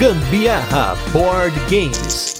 Gambiarra Board Games.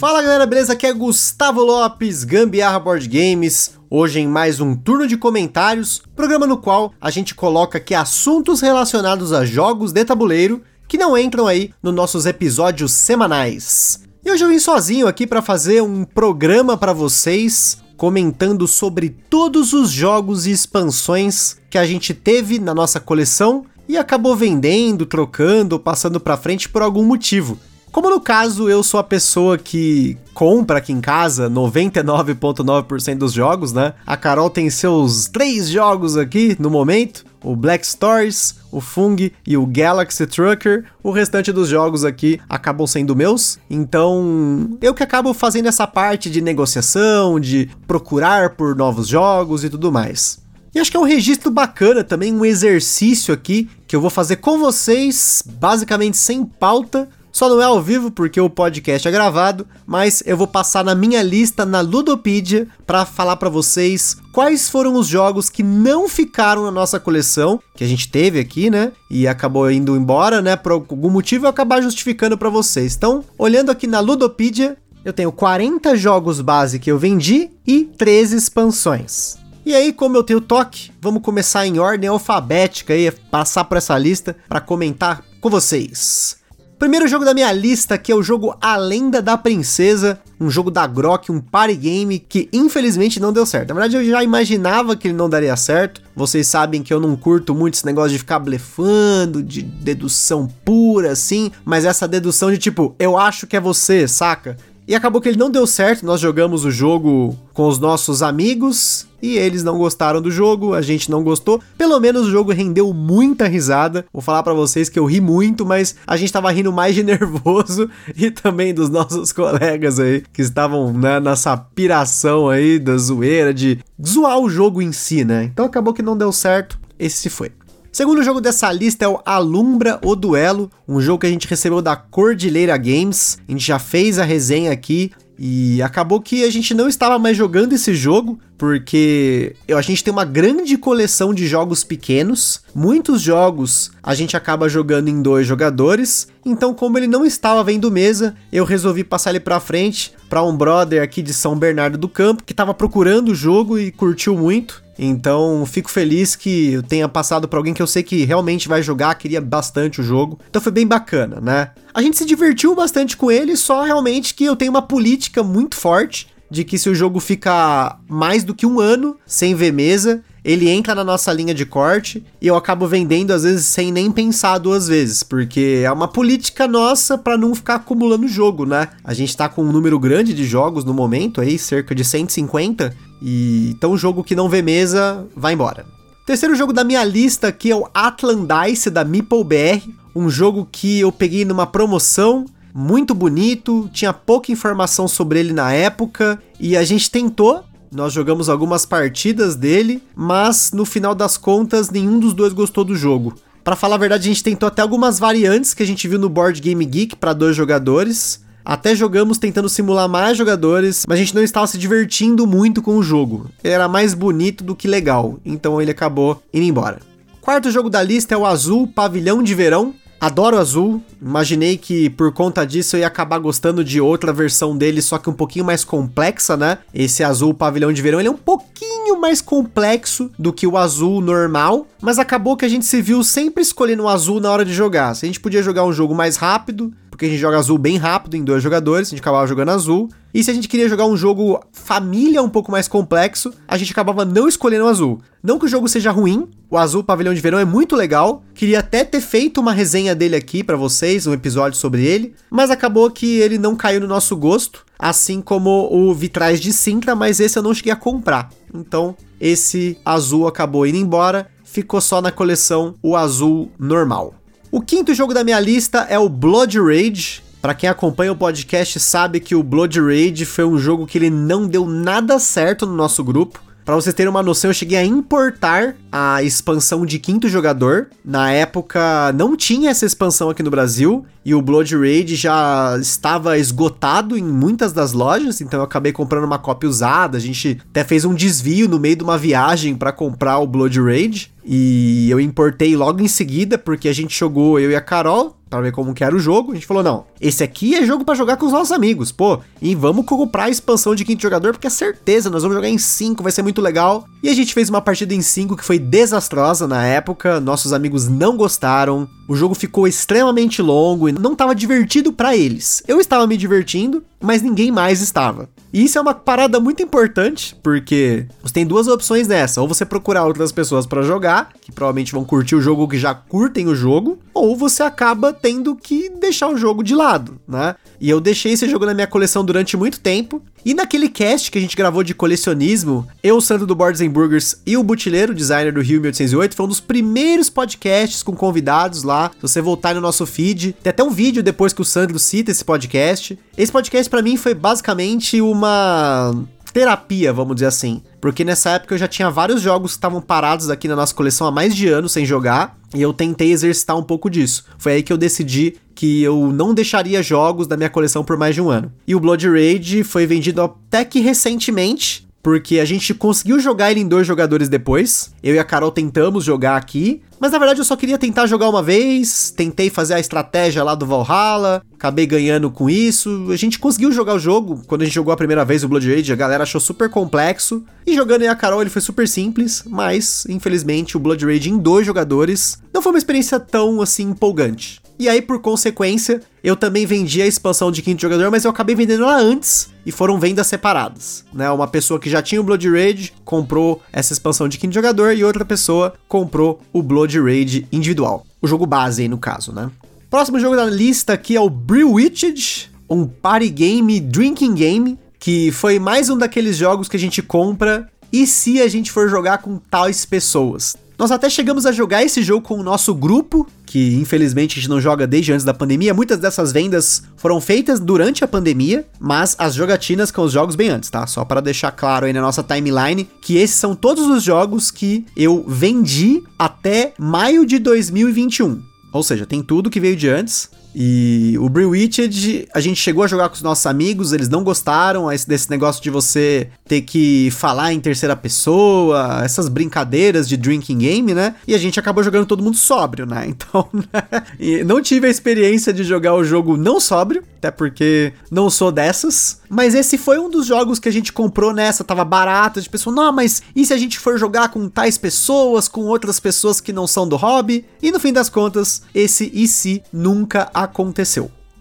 Fala galera, beleza? Aqui é Gustavo Lopes, Gambiarra Board Games. Hoje em mais um turno de comentários, programa no qual a gente coloca aqui assuntos relacionados a jogos de tabuleiro que não entram aí nos nossos episódios semanais. E hoje eu vim sozinho aqui para fazer um programa para vocês comentando sobre todos os jogos e expansões que a gente teve na nossa coleção e acabou vendendo, trocando, passando para frente por algum motivo. Como no caso eu sou a pessoa que compra aqui em casa 99.9% dos jogos, né? A Carol tem seus três jogos aqui no momento, o Black Stories, o Fung e o Galaxy Trucker. O restante dos jogos aqui acabam sendo meus. Então, eu que acabo fazendo essa parte de negociação, de procurar por novos jogos e tudo mais. E acho que é um registro bacana também, um exercício aqui que eu vou fazer com vocês, basicamente sem pauta, só não é ao vivo porque o podcast é gravado, mas eu vou passar na minha lista na Ludopedia para falar para vocês quais foram os jogos que não ficaram na nossa coleção, que a gente teve aqui, né? E acabou indo embora, né? Por algum motivo eu acabar justificando para vocês. Então, olhando aqui na Ludopedia, eu tenho 40 jogos base que eu vendi e 13 expansões. E aí, como eu tenho toque, vamos começar em ordem alfabética e passar por essa lista para comentar com vocês. Primeiro jogo da minha lista aqui é o jogo A Lenda da Princesa, um jogo da Grok, um party game que infelizmente não deu certo. Na verdade eu já imaginava que ele não daria certo. Vocês sabem que eu não curto muito esse negócio de ficar blefando, de dedução pura assim, mas essa dedução de tipo, eu acho que é você, saca? E acabou que ele não deu certo, nós jogamos o jogo com os nossos amigos e eles não gostaram do jogo, a gente não gostou. Pelo menos o jogo rendeu muita risada. Vou falar para vocês que eu ri muito, mas a gente tava rindo mais de nervoso e também dos nossos colegas aí que estavam né, nessa piração aí da zoeira de zoar o jogo em si, né? Então acabou que não deu certo. Esse se foi. Segundo jogo dessa lista é o Alumbra o Duelo, um jogo que a gente recebeu da Cordilheira Games. A gente já fez a resenha aqui e acabou que a gente não estava mais jogando esse jogo, porque a gente tem uma grande coleção de jogos pequenos. Muitos jogos a gente acaba jogando em dois jogadores. Então, como ele não estava vendo mesa, eu resolvi passar ele para frente para um brother aqui de São Bernardo do Campo que estava procurando o jogo e curtiu muito. Então, fico feliz que eu tenha passado para alguém que eu sei que realmente vai jogar, queria bastante o jogo. Então foi bem bacana, né? A gente se divertiu bastante com ele, só realmente que eu tenho uma política muito forte de que se o jogo fica mais do que um ano sem ver mesa, ele entra na nossa linha de corte e eu acabo vendendo às vezes sem nem pensar duas vezes, porque é uma política nossa para não ficar acumulando jogo, né? A gente tá com um número grande de jogos no momento aí, cerca de 150, e então o jogo que não vê mesa vai embora. Terceiro jogo da minha lista aqui é o Atlandice da Meeple BR, um jogo que eu peguei numa promoção muito bonito, tinha pouca informação sobre ele na época e a gente tentou. Nós jogamos algumas partidas dele, mas no final das contas nenhum dos dois gostou do jogo. Para falar a verdade, a gente tentou até algumas variantes que a gente viu no Board Game Geek para dois jogadores, até jogamos tentando simular mais jogadores, mas a gente não estava se divertindo muito com o jogo. Ele era mais bonito do que legal, então ele acabou indo embora. Quarto jogo da lista é o Azul Pavilhão de Verão. Adoro azul, imaginei que por conta disso eu ia acabar gostando de outra versão dele, só que um pouquinho mais complexa, né? Esse azul pavilhão de verão, ele é um pouquinho mais complexo do que o azul normal, mas acabou que a gente se viu sempre escolhendo o azul na hora de jogar. Se a gente podia jogar um jogo mais rápido, porque a gente joga azul bem rápido em dois jogadores, a gente acabava jogando azul. E se a gente queria jogar um jogo família um pouco mais complexo, a gente acabava não escolhendo o azul. Não que o jogo seja ruim, o azul pavilhão de verão é muito legal. Queria até ter feito uma resenha dele aqui para vocês, um episódio sobre ele, mas acabou que ele não caiu no nosso gosto, assim como o Vitrais de Sintra, mas esse eu não cheguei a comprar. Então, esse azul acabou indo embora, ficou só na coleção o azul normal. O quinto jogo da minha lista é o Blood Rage. Para quem acompanha o podcast sabe que o Blood Rage foi um jogo que ele não deu nada certo no nosso grupo. Para vocês terem uma noção, eu cheguei a importar a expansão de quinto jogador. Na época não tinha essa expansão aqui no Brasil e o Blood Rage já estava esgotado em muitas das lojas, então eu acabei comprando uma cópia usada. A gente até fez um desvio no meio de uma viagem para comprar o Blood Rage e eu importei logo em seguida porque a gente jogou eu e a Carol para ver como que era o jogo. A gente falou: "Não, esse aqui é jogo para jogar com os nossos amigos, pô. E vamos comprar a expansão de quinto jogador porque é certeza, nós vamos jogar em 5, vai ser muito legal". E a gente fez uma partida em 5 que foi desastrosa na época, nossos amigos não gostaram. O jogo ficou extremamente longo e não estava divertido para eles. Eu estava me divertindo, mas ninguém mais estava. E isso é uma parada muito importante, porque você tem duas opções nessa: ou você procurar outras pessoas para jogar, que provavelmente vão curtir o jogo que já curtem o jogo, ou você acaba tendo que deixar o jogo de lado, né? E eu deixei esse jogo na minha coleção durante muito tempo. E naquele cast que a gente gravou de colecionismo, eu, o Sandro do Boards Burgers e o Butileiro, designer do Rio 1808, foi um dos primeiros podcasts com convidados lá. Se você voltar no nosso feed, tem até um vídeo depois que o Sandro cita esse podcast. Esse podcast para mim foi basicamente uma terapia, vamos dizer assim. Porque nessa época eu já tinha vários jogos que estavam parados aqui na nossa coleção há mais de anos sem jogar, e eu tentei exercitar um pouco disso. Foi aí que eu decidi que eu não deixaria jogos da minha coleção por mais de um ano. E o Blood Rage foi vendido até que recentemente, porque a gente conseguiu jogar ele em dois jogadores depois. Eu e a Carol tentamos jogar aqui, mas na verdade eu só queria tentar jogar uma vez, tentei fazer a estratégia lá do Valhalla, acabei ganhando com isso. A gente conseguiu jogar o jogo, quando a gente jogou a primeira vez o Blood Rage, a galera achou super complexo. E jogando em a Carol ele foi super simples, mas infelizmente o Blood Rage em dois jogadores não foi uma experiência tão assim empolgante. E aí, por consequência, eu também vendi a expansão de quinto jogador, mas eu acabei vendendo ela antes e foram vendas separadas, né? Uma pessoa que já tinha o Blood Rage comprou essa expansão de quinto jogador e outra pessoa comprou o Blood Rage individual. O jogo base aí no caso, né? Próximo jogo da lista aqui é o Brewitched, um party game, drinking game, que foi mais um daqueles jogos que a gente compra e se a gente for jogar com tais pessoas. Nós até chegamos a jogar esse jogo com o nosso grupo, que infelizmente a gente não joga desde antes da pandemia. Muitas dessas vendas foram feitas durante a pandemia, mas as jogatinas com os jogos bem antes, tá? Só para deixar claro aí na nossa timeline que esses são todos os jogos que eu vendi até maio de 2021. Ou seja, tem tudo que veio de antes. E o Brewitched, a gente chegou a jogar com os nossos amigos, eles não gostaram desse negócio de você ter que falar em terceira pessoa, essas brincadeiras de drinking game, né? E a gente acabou jogando todo mundo sóbrio, né? Então, né? não tive a experiência de jogar o jogo não sóbrio, até porque não sou dessas. Mas esse foi um dos jogos que a gente comprou nessa, tava barato, de pessoa, não, mas e se a gente for jogar com tais pessoas, com outras pessoas que não são do hobby? E no fim das contas, esse e se nunca aconteceu.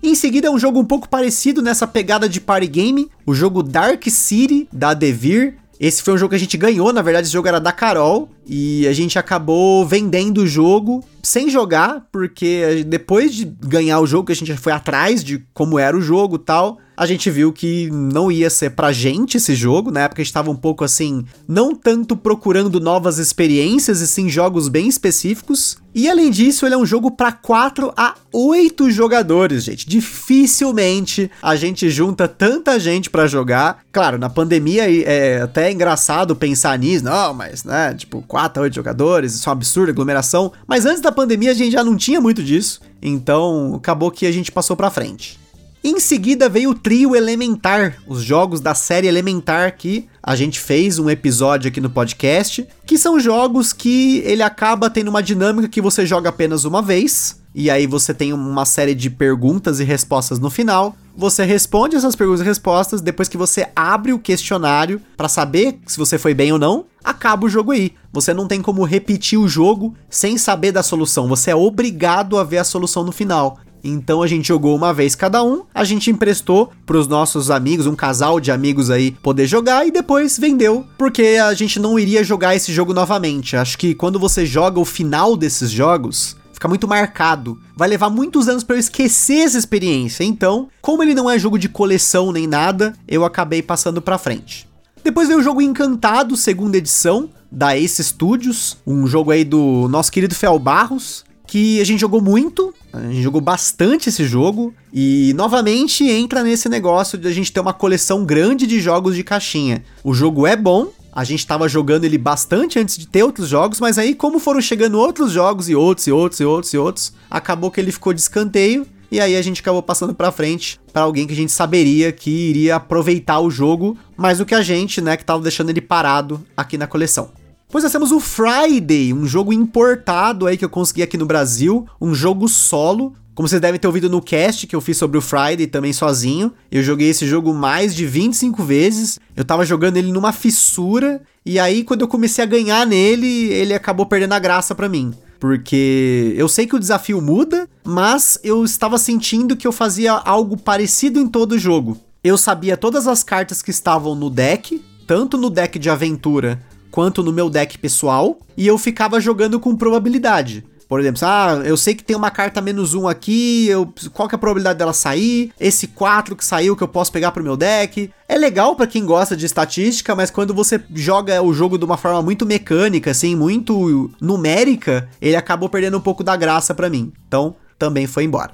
Em seguida é um jogo um pouco parecido nessa pegada de party game, o jogo Dark City da Devir. Esse foi um jogo que a gente ganhou, na verdade esse jogo era da Carol e a gente acabou vendendo o jogo sem jogar, porque depois de ganhar o jogo, que a gente foi atrás de como era o jogo tal, a gente viu que não ia ser pra gente esse jogo. Na época a gente tava um pouco assim, não tanto procurando novas experiências, e sim jogos bem específicos. E além disso, ele é um jogo para 4 a 8 jogadores, gente. Dificilmente a gente junta tanta gente para jogar. Claro, na pandemia é até engraçado pensar nisso, não, mas, né, tipo, 4 a 8 jogadores, isso é um absurdo, aglomeração. Mas antes da pandemia a gente já não tinha muito disso, então acabou que a gente passou pra frente. Em seguida veio o trio Elementar, os jogos da série Elementar que a gente fez um episódio aqui no podcast, que são jogos que ele acaba tendo uma dinâmica que você joga apenas uma vez, e aí você tem uma série de perguntas e respostas no final. Você responde essas perguntas e respostas depois que você abre o questionário para saber se você foi bem ou não. Acaba o jogo aí. Você não tem como repetir o jogo sem saber da solução. Você é obrigado a ver a solução no final. Então a gente jogou uma vez cada um, a gente emprestou para os nossos amigos, um casal de amigos aí, poder jogar e depois vendeu, porque a gente não iria jogar esse jogo novamente. Acho que quando você joga o final desses jogos, fica muito marcado. Vai levar muitos anos para eu esquecer essa experiência. Então, como ele não é jogo de coleção nem nada, eu acabei passando para frente. Depois veio o jogo Encantado, segunda edição, da Ace Studios, um jogo aí do nosso querido Fel Barros, que a gente jogou muito, a gente jogou bastante esse jogo e novamente entra nesse negócio de a gente ter uma coleção grande de jogos de caixinha. O jogo é bom, A gente tava jogando ele bastante antes de ter outros jogos, mas aí, como foram chegando outros jogos e outros e outros e outros e outros, acabou que ele ficou de escanteio. E aí a gente acabou passando pra frente para alguém que a gente saberia que iria aproveitar o jogo mais do que a gente, né, que tava deixando ele parado aqui na coleção. Pois nós temos o Friday, um jogo importado aí que eu consegui aqui no Brasil, um jogo solo, como vocês devem ter ouvido no cast que eu fiz sobre o Friday também sozinho, eu joguei esse jogo mais de 25 vezes. Eu tava jogando ele numa fissura e aí quando eu comecei a ganhar nele, ele acabou perdendo a graça para mim. Porque eu sei que o desafio muda, mas eu estava sentindo que eu fazia algo parecido em todo o jogo. Eu sabia todas as cartas que estavam no deck, tanto no deck de aventura quanto no meu deck pessoal, e eu ficava jogando com probabilidade. Por exemplo, ah, eu sei que tem uma carta menos um aqui, eu, qual que é a probabilidade dela sair? Esse 4 que saiu que eu posso pegar pro meu deck. É legal para quem gosta de estatística, mas quando você joga o jogo de uma forma muito mecânica, assim, muito numérica, ele acabou perdendo um pouco da graça para mim. Então, também foi embora.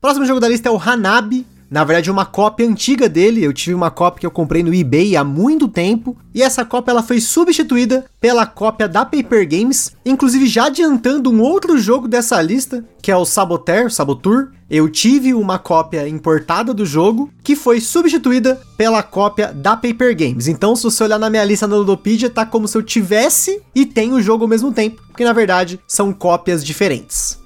Próximo jogo da lista é o Hanabi, na verdade, uma cópia antiga dele, eu tive uma cópia que eu comprei no eBay há muito tempo, e essa cópia ela foi substituída pela cópia da Paper Games, inclusive já adiantando um outro jogo dessa lista, que é o Saboteur, Sabotur. Eu tive uma cópia importada do jogo, que foi substituída pela cópia da Paper Games. Então, se você olhar na minha lista na Ludopedia, tá como se eu tivesse e tenho o jogo ao mesmo tempo, porque na verdade são cópias diferentes.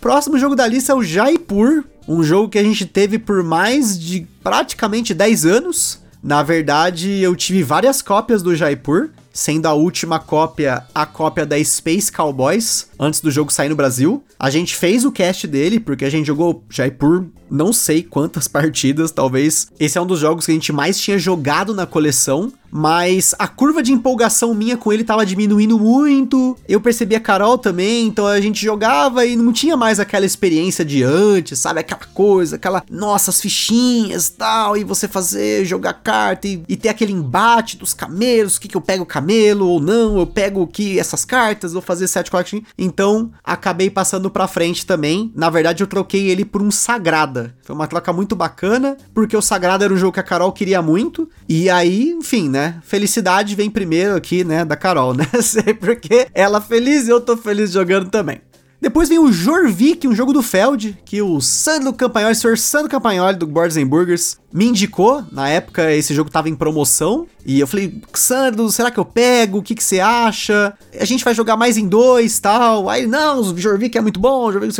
Próximo jogo da lista é o Jaipur, um jogo que a gente teve por mais de praticamente 10 anos. Na verdade, eu tive várias cópias do Jaipur, sendo a última cópia a cópia da Space Cowboys, antes do jogo sair no Brasil. A gente fez o cast dele, porque a gente jogou Jaipur não sei quantas partidas, talvez. Esse é um dos jogos que a gente mais tinha jogado na coleção mas a curva de empolgação minha com ele tava diminuindo muito. Eu percebi a Carol também, então a gente jogava e não tinha mais aquela experiência de antes, sabe? Aquela coisa, aquela, nossa, as fichinhas tal, e você fazer, jogar carta e, e ter aquele embate dos camelos, o que, que eu pego o camelo ou não, eu pego que essas cartas, vou fazer set collection. Então, acabei passando pra frente também. Na verdade, eu troquei ele por um Sagrada. Foi uma troca muito bacana, porque o Sagrada era um jogo que a Carol queria muito, e aí, enfim, né? Felicidade vem primeiro aqui, né, da Carol, né? Sei porque ela feliz e eu tô feliz jogando também. Depois vem o Jorvik, um jogo do Feld, que o Sandro Campagnoli, o senhor Sandro Campagnoli do Boards and Burgers, me indicou. Na época esse jogo tava em promoção. E eu falei, Sandro, será que eu pego? O que, que você acha? A gente vai jogar mais em dois tal. Aí, não, o Jorvik é muito bom, o Jorvik,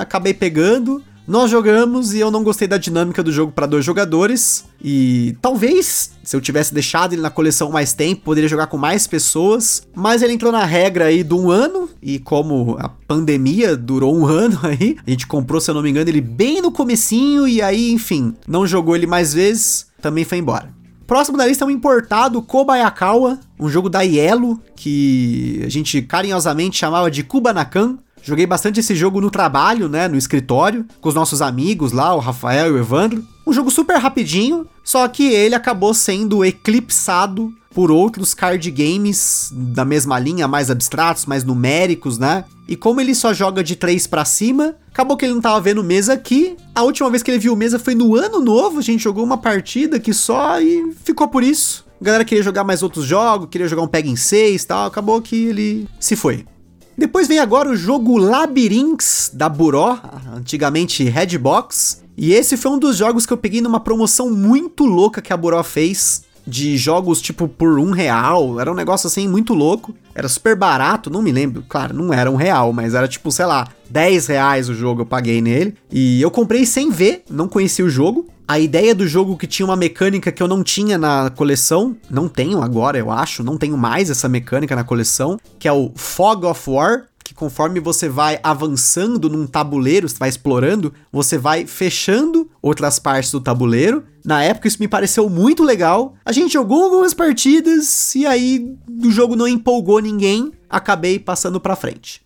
acabei pegando. Nós jogamos e eu não gostei da dinâmica do jogo para dois jogadores. E talvez, se eu tivesse deixado ele na coleção mais tempo, poderia jogar com mais pessoas. Mas ele entrou na regra aí do um ano. E como a pandemia durou um ano aí, a gente comprou, se eu não me engano, ele bem no comecinho. E aí, enfim, não jogou ele mais vezes, também foi embora. Próximo da lista é um importado Kobayakawa, um jogo da Yellow, que a gente carinhosamente chamava de Kubanakan. Joguei bastante esse jogo no trabalho, né, no escritório, com os nossos amigos lá, o Rafael e o Evandro. Um jogo super rapidinho, só que ele acabou sendo eclipsado por outros card games da mesma linha, mais abstratos, mais numéricos, né? E como ele só joga de 3 para cima, acabou que ele não tava vendo mesa aqui. A última vez que ele viu mesa foi no ano novo, a gente jogou uma partida que só e ficou por isso. A galera queria jogar mais outros jogos, queria jogar um Peg em 6 e tal, acabou que ele se foi. Depois vem agora o jogo Labyrinths da Buró, antigamente Redbox. E esse foi um dos jogos que eu peguei numa promoção muito louca que a Buró fez. De jogos tipo por um real. Era um negócio assim muito louco. Era super barato, não me lembro. Claro, não era um real, mas era tipo, sei lá, 10 reais o jogo eu paguei nele. E eu comprei sem ver, não conhecia o jogo a ideia do jogo que tinha uma mecânica que eu não tinha na coleção, não tenho agora, eu acho, não tenho mais essa mecânica na coleção, que é o Fog of War, que conforme você vai avançando num tabuleiro, você vai explorando, você vai fechando outras partes do tabuleiro. Na época isso me pareceu muito legal. A gente jogou algumas partidas e aí o jogo não empolgou ninguém, acabei passando para frente.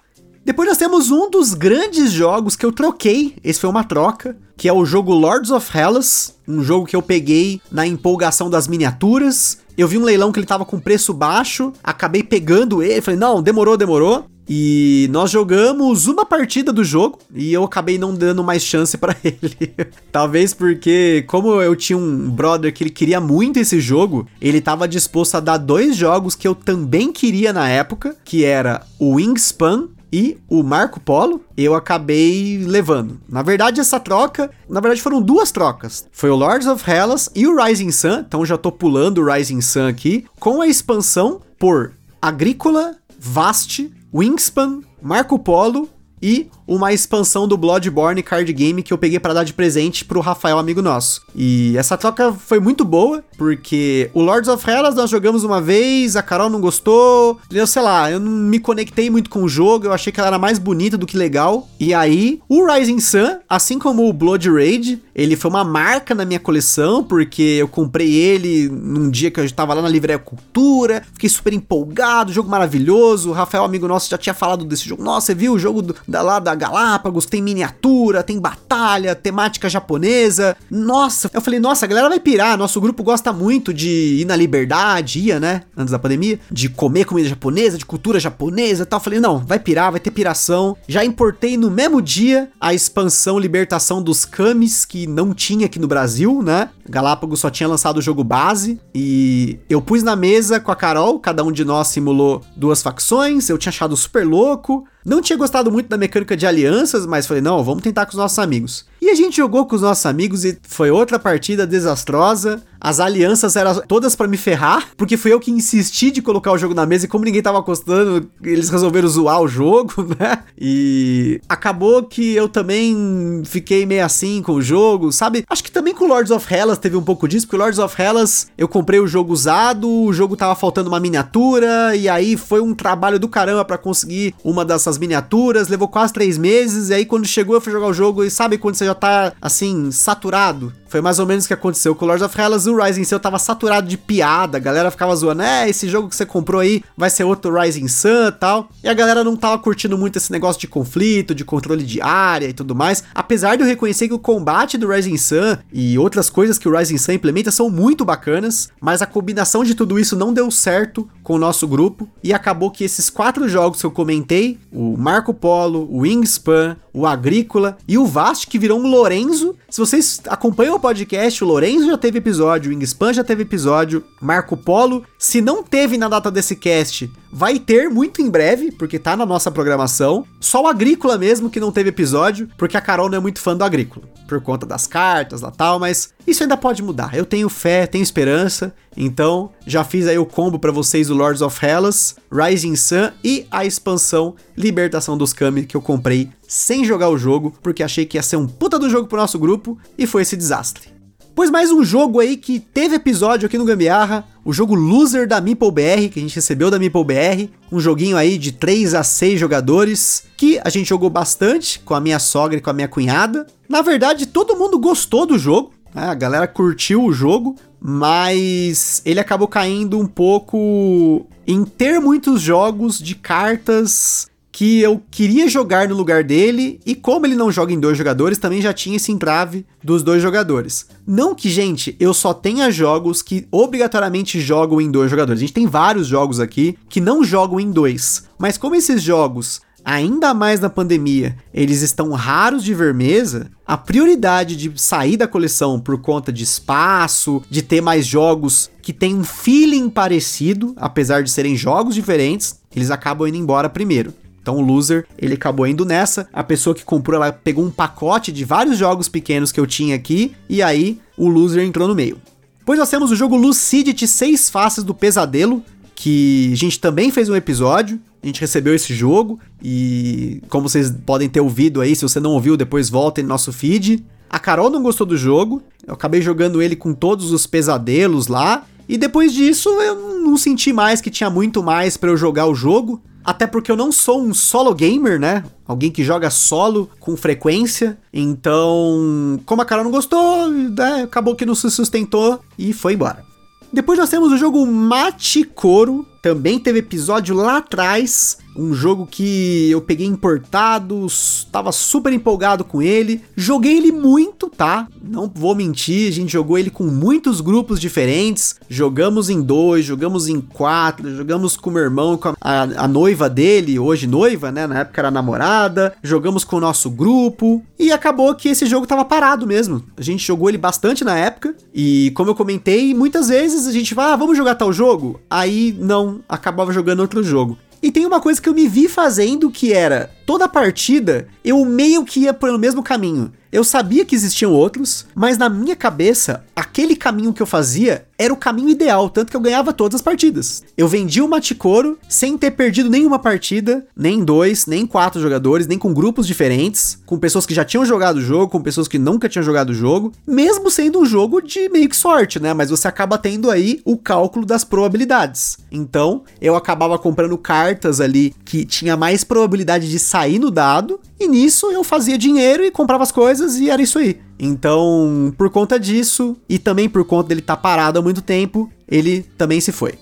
Depois nós temos um dos grandes jogos que eu troquei, esse foi uma troca, que é o jogo Lords of Hellas, um jogo que eu peguei na empolgação das miniaturas. Eu vi um leilão que ele tava com preço baixo, acabei pegando ele, falei, não, demorou, demorou. E nós jogamos uma partida do jogo e eu acabei não dando mais chance para ele. Talvez porque, como eu tinha um brother que ele queria muito esse jogo, ele tava disposto a dar dois jogos que eu também queria na época, que era o Wingspan e o Marco Polo, eu acabei levando. Na verdade, essa troca, na verdade foram duas trocas. Foi o Lords of Hellas e o Rising Sun, então já tô pulando o Rising Sun aqui, com a expansão por Agrícola, Vast, Wingspan, Marco Polo e uma expansão do Bloodborne card game que eu peguei para dar de presente pro Rafael, amigo nosso. E essa troca foi muito boa, porque o Lords of Hellas nós jogamos uma vez, a Carol não gostou, eu sei lá, eu não me conectei muito com o jogo, eu achei que ela era mais bonita do que legal. E aí, o Rising Sun, assim como o Blood Raid, ele foi uma marca na minha coleção, porque eu comprei ele num dia que eu estava lá na Livraria Cultura, fiquei super empolgado, jogo maravilhoso. O Rafael, amigo nosso, já tinha falado desse jogo. Nossa, você viu o jogo da, lá da Galápagos, tem miniatura, tem batalha, temática japonesa. Nossa, eu falei, nossa, a galera vai pirar. Nosso grupo gosta muito de ir na liberdade, ia, né? Antes da pandemia, de comer comida japonesa, de cultura japonesa e tal. Eu falei, não, vai pirar, vai ter piração. Já importei no mesmo dia a expansão Libertação dos Kamis, que não tinha aqui no Brasil, né? Galápagos só tinha lançado o jogo base. E eu pus na mesa com a Carol, cada um de nós simulou duas facções. Eu tinha achado super louco. Não tinha gostado muito da mecânica de alianças, mas falei, não, vamos tentar com os nossos amigos. E a gente jogou com os nossos amigos e foi outra partida desastrosa. As alianças eram todas para me ferrar, porque fui eu que insisti de colocar o jogo na mesa e como ninguém tava gostando, eles resolveram zoar o jogo, né? E acabou que eu também fiquei meio assim com o jogo, sabe? Acho que também com Lords of Hellas teve um pouco disso, porque Lords of Hellas eu comprei o jogo usado, o jogo tava faltando uma miniatura, e aí foi um trabalho do caramba para conseguir uma dessas miniaturas, levou quase três meses, e aí quando chegou eu fui jogar o jogo, e sabe quando você já tá assim, saturado? Foi mais ou menos o que aconteceu com Lords of Hellas. O Rising Sun tava saturado de piada. A galera ficava zoando, é, esse jogo que você comprou aí vai ser outro Rising Sun e tal. E a galera não tava curtindo muito esse negócio de conflito, de controle de área e tudo mais. Apesar de eu reconhecer que o combate do Rising Sun e outras coisas que o Rising Sun implementa são muito bacanas, mas a combinação de tudo isso não deu certo com o nosso grupo. E acabou que esses quatro jogos que eu comentei, o Marco Polo, o Wingspan, o Agrícola e o Vast, que virou um Lorenzo. Se vocês acompanham o podcast, o Lorenzo já teve episódio, o Wingspan já teve episódio, Marco Polo. Se não teve na data desse cast, vai ter muito em breve, porque tá na nossa programação. Só o Agrícola mesmo que não teve episódio, porque a Carol não é muito fã do Agrícola, por conta das cartas e tal, mas isso ainda pode mudar. Eu tenho fé, tenho esperança. Então, já fiz aí o combo para vocês do Lords of Hellas, Rising Sun e a expansão Libertação dos Kami que eu comprei sem jogar o jogo, porque achei que ia ser um puta do jogo pro nosso grupo e foi esse desastre. Pois mais um jogo aí que teve episódio aqui no Gambiarra, o jogo Loser da Meeple BR, que a gente recebeu da Meeple BR, um joguinho aí de 3 a 6 jogadores, que a gente jogou bastante com a minha sogra e com a minha cunhada. Na verdade, todo mundo gostou do jogo, né? a galera curtiu o jogo, mas ele acabou caindo um pouco em ter muitos jogos de cartas que eu queria jogar no lugar dele, e como ele não joga em dois jogadores, também já tinha esse entrave dos dois jogadores. Não que, gente, eu só tenha jogos que obrigatoriamente jogam em dois jogadores. A gente tem vários jogos aqui que não jogam em dois. Mas como esses jogos ainda mais na pandemia, eles estão raros de ver mesa, a prioridade de sair da coleção por conta de espaço, de ter mais jogos que tem um feeling parecido, apesar de serem jogos diferentes, eles acabam indo embora primeiro. Então o loser, ele acabou indo nessa. A pessoa que comprou, ela pegou um pacote de vários jogos pequenos que eu tinha aqui, e aí o loser entrou no meio. Depois nós temos o jogo Lucidity Seis Faces do Pesadelo, que a gente também fez um episódio. A gente recebeu esse jogo e, como vocês podem ter ouvido aí, se você não ouviu, depois volta no nosso feed. A Carol não gostou do jogo, eu acabei jogando ele com todos os pesadelos lá. E depois disso eu não senti mais que tinha muito mais para eu jogar o jogo. Até porque eu não sou um solo gamer, né? Alguém que joga solo com frequência. Então, como a cara não gostou, né? acabou que não se sustentou e foi embora. Depois nós temos o jogo Machikoro, também teve episódio lá atrás, um jogo que eu peguei importado, estava super empolgado com ele, joguei ele muito, tá? não vou mentir, a gente jogou ele com muitos grupos diferentes. Jogamos em dois, jogamos em quatro, jogamos com meu irmão, com a, a noiva dele, hoje noiva, né? Na época era namorada. Jogamos com o nosso grupo. E acabou que esse jogo tava parado mesmo. A gente jogou ele bastante na época. E como eu comentei, muitas vezes a gente vai, ah, vamos jogar tal jogo? Aí não, acabava jogando outro jogo. E tem uma coisa que eu me vi fazendo que era toda partida eu meio que ia pelo mesmo caminho. Eu sabia que existiam outros, mas na minha cabeça, aquele caminho que eu fazia era o caminho ideal, tanto que eu ganhava todas as partidas. Eu vendia o Maticoro sem ter perdido nenhuma partida, nem dois, nem quatro jogadores, nem com grupos diferentes, com pessoas que já tinham jogado o jogo, com pessoas que nunca tinham jogado o jogo, mesmo sendo um jogo de meio que sorte, né? Mas você acaba tendo aí o cálculo das probabilidades. Então, eu acabava comprando cartas ali que tinha mais probabilidade de sair no dado, e nisso eu fazia dinheiro e comprava as coisas e era isso aí. Então, por conta disso, e também por conta dele estar tá parado há muito tempo, ele também se foi.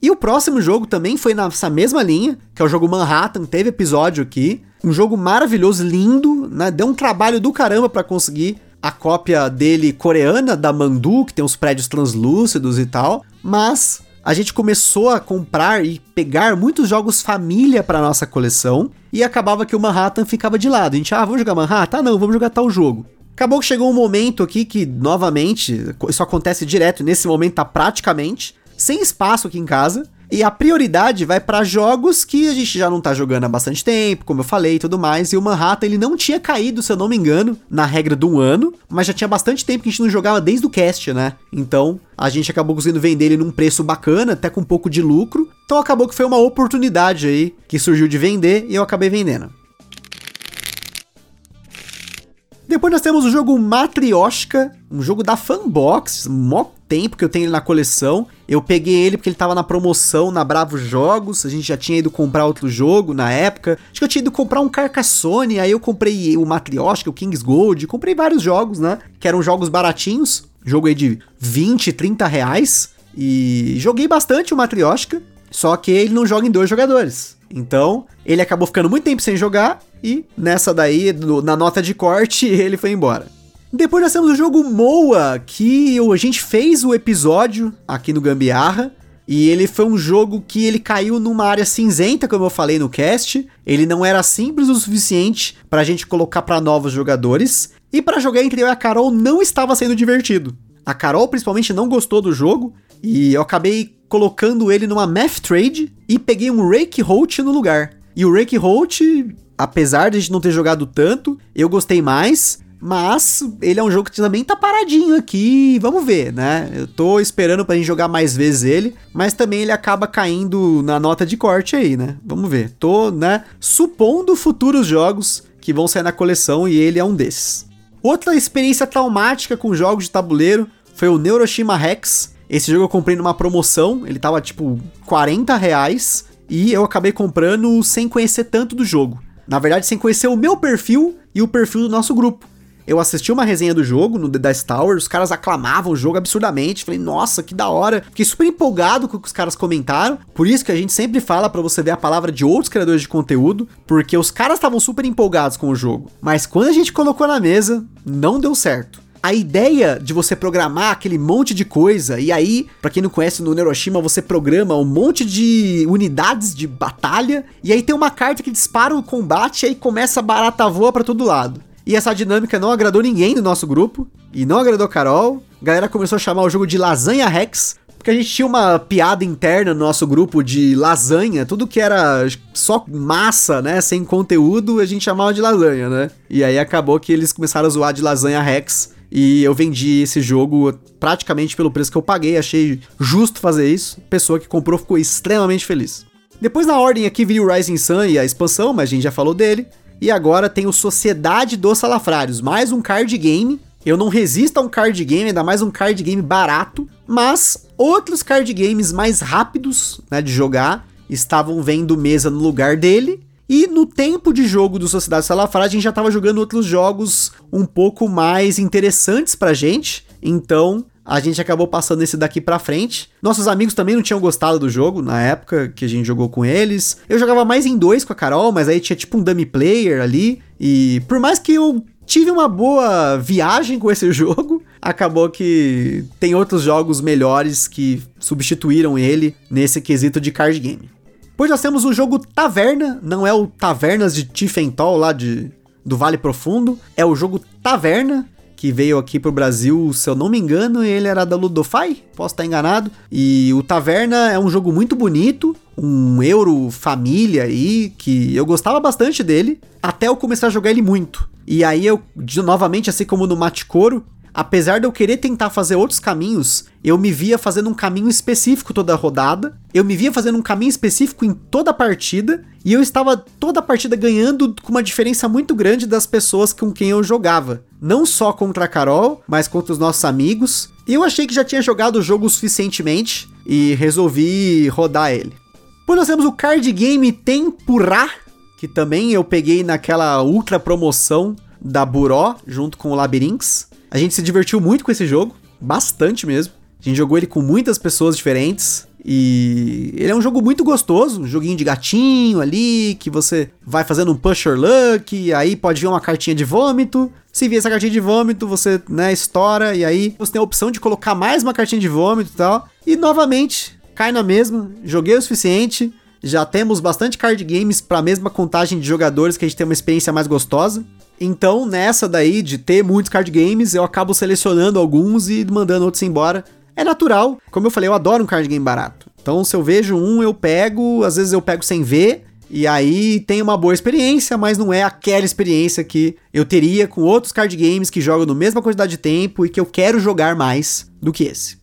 E o próximo jogo também foi nessa mesma linha, que é o jogo Manhattan, teve episódio aqui. Um jogo maravilhoso, lindo, né? Deu um trabalho do caramba para conseguir a cópia dele coreana, da Mandu, que tem os prédios translúcidos e tal. Mas a gente começou a comprar e pegar muitos jogos família para nossa coleção e acabava que o Manhattan ficava de lado. A gente, ah, vamos jogar Manhattan? Ah, não, vamos jogar tal jogo. Acabou que chegou um momento aqui que, novamente, isso acontece direto, nesse momento tá praticamente sem espaço aqui em casa. E a prioridade vai para jogos que a gente já não tá jogando há bastante tempo, como eu falei e tudo mais. E o Manhattan, ele não tinha caído, se eu não me engano, na regra de um ano, mas já tinha bastante tempo que a gente não jogava desde o cast, né? Então, a gente acabou conseguindo vender ele num preço bacana, até com um pouco de lucro. Então acabou que foi uma oportunidade aí que surgiu de vender e eu acabei vendendo. Depois nós temos o jogo Matryoshka, um jogo da Fanbox, mó tempo que eu tenho ele na coleção. Eu peguei ele porque ele tava na promoção na Bravo Jogos, a gente já tinha ido comprar outro jogo na época. Acho que eu tinha ido comprar um Carcassonne, aí eu comprei o Matryoshka, o King's Gold, comprei vários jogos, né? Que eram jogos baratinhos, jogo aí de 20, 30 reais. E joguei bastante o Matryoshka, só que ele não joga em dois jogadores. Então, ele acabou ficando muito tempo sem jogar e nessa daí, no, na nota de corte, ele foi embora. Depois nós temos o jogo Moa, que a gente fez o episódio aqui no Gambiarra. E ele foi um jogo que ele caiu numa área cinzenta, como eu falei no cast. Ele não era simples o suficiente para a gente colocar para novos jogadores. E para jogar entre eu e a Carol não estava sendo divertido. A Carol principalmente não gostou do jogo e eu acabei colocando ele numa Math Trade e peguei um Rake Holt no lugar. E o Rake Holt, apesar de a gente não ter jogado tanto, eu gostei mais. Mas ele é um jogo que também tá paradinho aqui, vamos ver, né? Eu tô esperando pra gente jogar mais vezes ele, mas também ele acaba caindo na nota de corte aí, né? Vamos ver. Tô, né, supondo futuros jogos que vão sair na coleção e ele é um desses. Outra experiência traumática com jogos de tabuleiro foi o Neuroshima Rex, esse jogo eu comprei numa promoção, ele tava tipo 40 reais e eu acabei comprando sem conhecer tanto do jogo. Na verdade, sem conhecer o meu perfil e o perfil do nosso grupo. Eu assisti uma resenha do jogo no The Dice Tower, os caras aclamavam o jogo absurdamente. Falei, nossa, que da hora. Fiquei super empolgado com o que os caras comentaram. Por isso que a gente sempre fala para você ver a palavra de outros criadores de conteúdo, porque os caras estavam super empolgados com o jogo. Mas quando a gente colocou na mesa, não deu certo a ideia de você programar aquele monte de coisa, e aí, para quem não conhece no Neuroshima, você programa um monte de unidades de batalha, e aí tem uma carta que dispara o combate e aí começa a barata voa para todo lado. E essa dinâmica não agradou ninguém do nosso grupo, e não agradou Carol. A galera começou a chamar o jogo de Lasanha Rex, porque a gente tinha uma piada interna no nosso grupo de lasanha, tudo que era só massa, né, sem conteúdo, a gente chamava de lasanha, né? E aí acabou que eles começaram a zoar de Lasanha Rex, e eu vendi esse jogo praticamente pelo preço que eu paguei, achei justo fazer isso. A pessoa que comprou ficou extremamente feliz. Depois na ordem aqui viria o Rising Sun e a expansão, mas a gente já falou dele. E agora tem o Sociedade dos Salafrários, mais um card game. Eu não resisto a um card game, ainda mais um card game barato, mas outros card games mais rápidos né, de jogar estavam vendo mesa no lugar dele e no tempo de jogo do Sociedade Salafrário, a gente já estava jogando outros jogos um pouco mais interessantes pra gente. Então, a gente acabou passando esse daqui pra frente. Nossos amigos também não tinham gostado do jogo na época que a gente jogou com eles. Eu jogava mais em dois com a Carol, mas aí tinha tipo um dummy player ali. E por mais que eu tive uma boa viagem com esse jogo. Acabou que tem outros jogos melhores que substituíram ele nesse quesito de card game. Depois nós temos o jogo Taverna, não é o Tavernas de Tiffentol lá de, do Vale Profundo, é o jogo Taverna, que veio aqui pro Brasil, se eu não me engano, ele era da Ludofy, posso estar enganado. E o Taverna é um jogo muito bonito, um euro família aí, que eu gostava bastante dele, até eu começar a jogar ele muito. E aí eu, de, novamente, assim como no Maticoro, apesar de eu querer tentar fazer outros caminhos, eu me via fazendo um caminho específico toda a rodada, eu me via fazendo um caminho específico em toda a partida, e eu estava toda a partida ganhando com uma diferença muito grande das pessoas com quem eu jogava. Não só contra a Carol, mas contra os nossos amigos. E eu achei que já tinha jogado o jogo suficientemente e resolvi rodar ele. Depois nós temos o card game Tempurá, que também eu peguei naquela ultra promoção da Buró, junto com o Labyrinths. A gente se divertiu muito com esse jogo, bastante mesmo. A gente jogou ele com muitas pessoas diferentes. E ele é um jogo muito gostoso, um joguinho de gatinho ali, que você vai fazendo um push or luck, aí pode vir uma cartinha de vômito. Se vir essa cartinha de vômito, você, né, estoura, e aí você tem a opção de colocar mais uma cartinha de vômito e tal. E novamente, cai na mesma, joguei o suficiente, já temos bastante card games para a mesma contagem de jogadores que a gente tem uma experiência mais gostosa. Então, nessa daí de ter muitos card games, eu acabo selecionando alguns e mandando outros embora. É natural. Como eu falei, eu adoro um card game barato. Então, se eu vejo um, eu pego, às vezes eu pego sem ver, e aí tem uma boa experiência, mas não é aquela experiência que eu teria com outros card games que jogam na mesma quantidade de tempo e que eu quero jogar mais do que esse.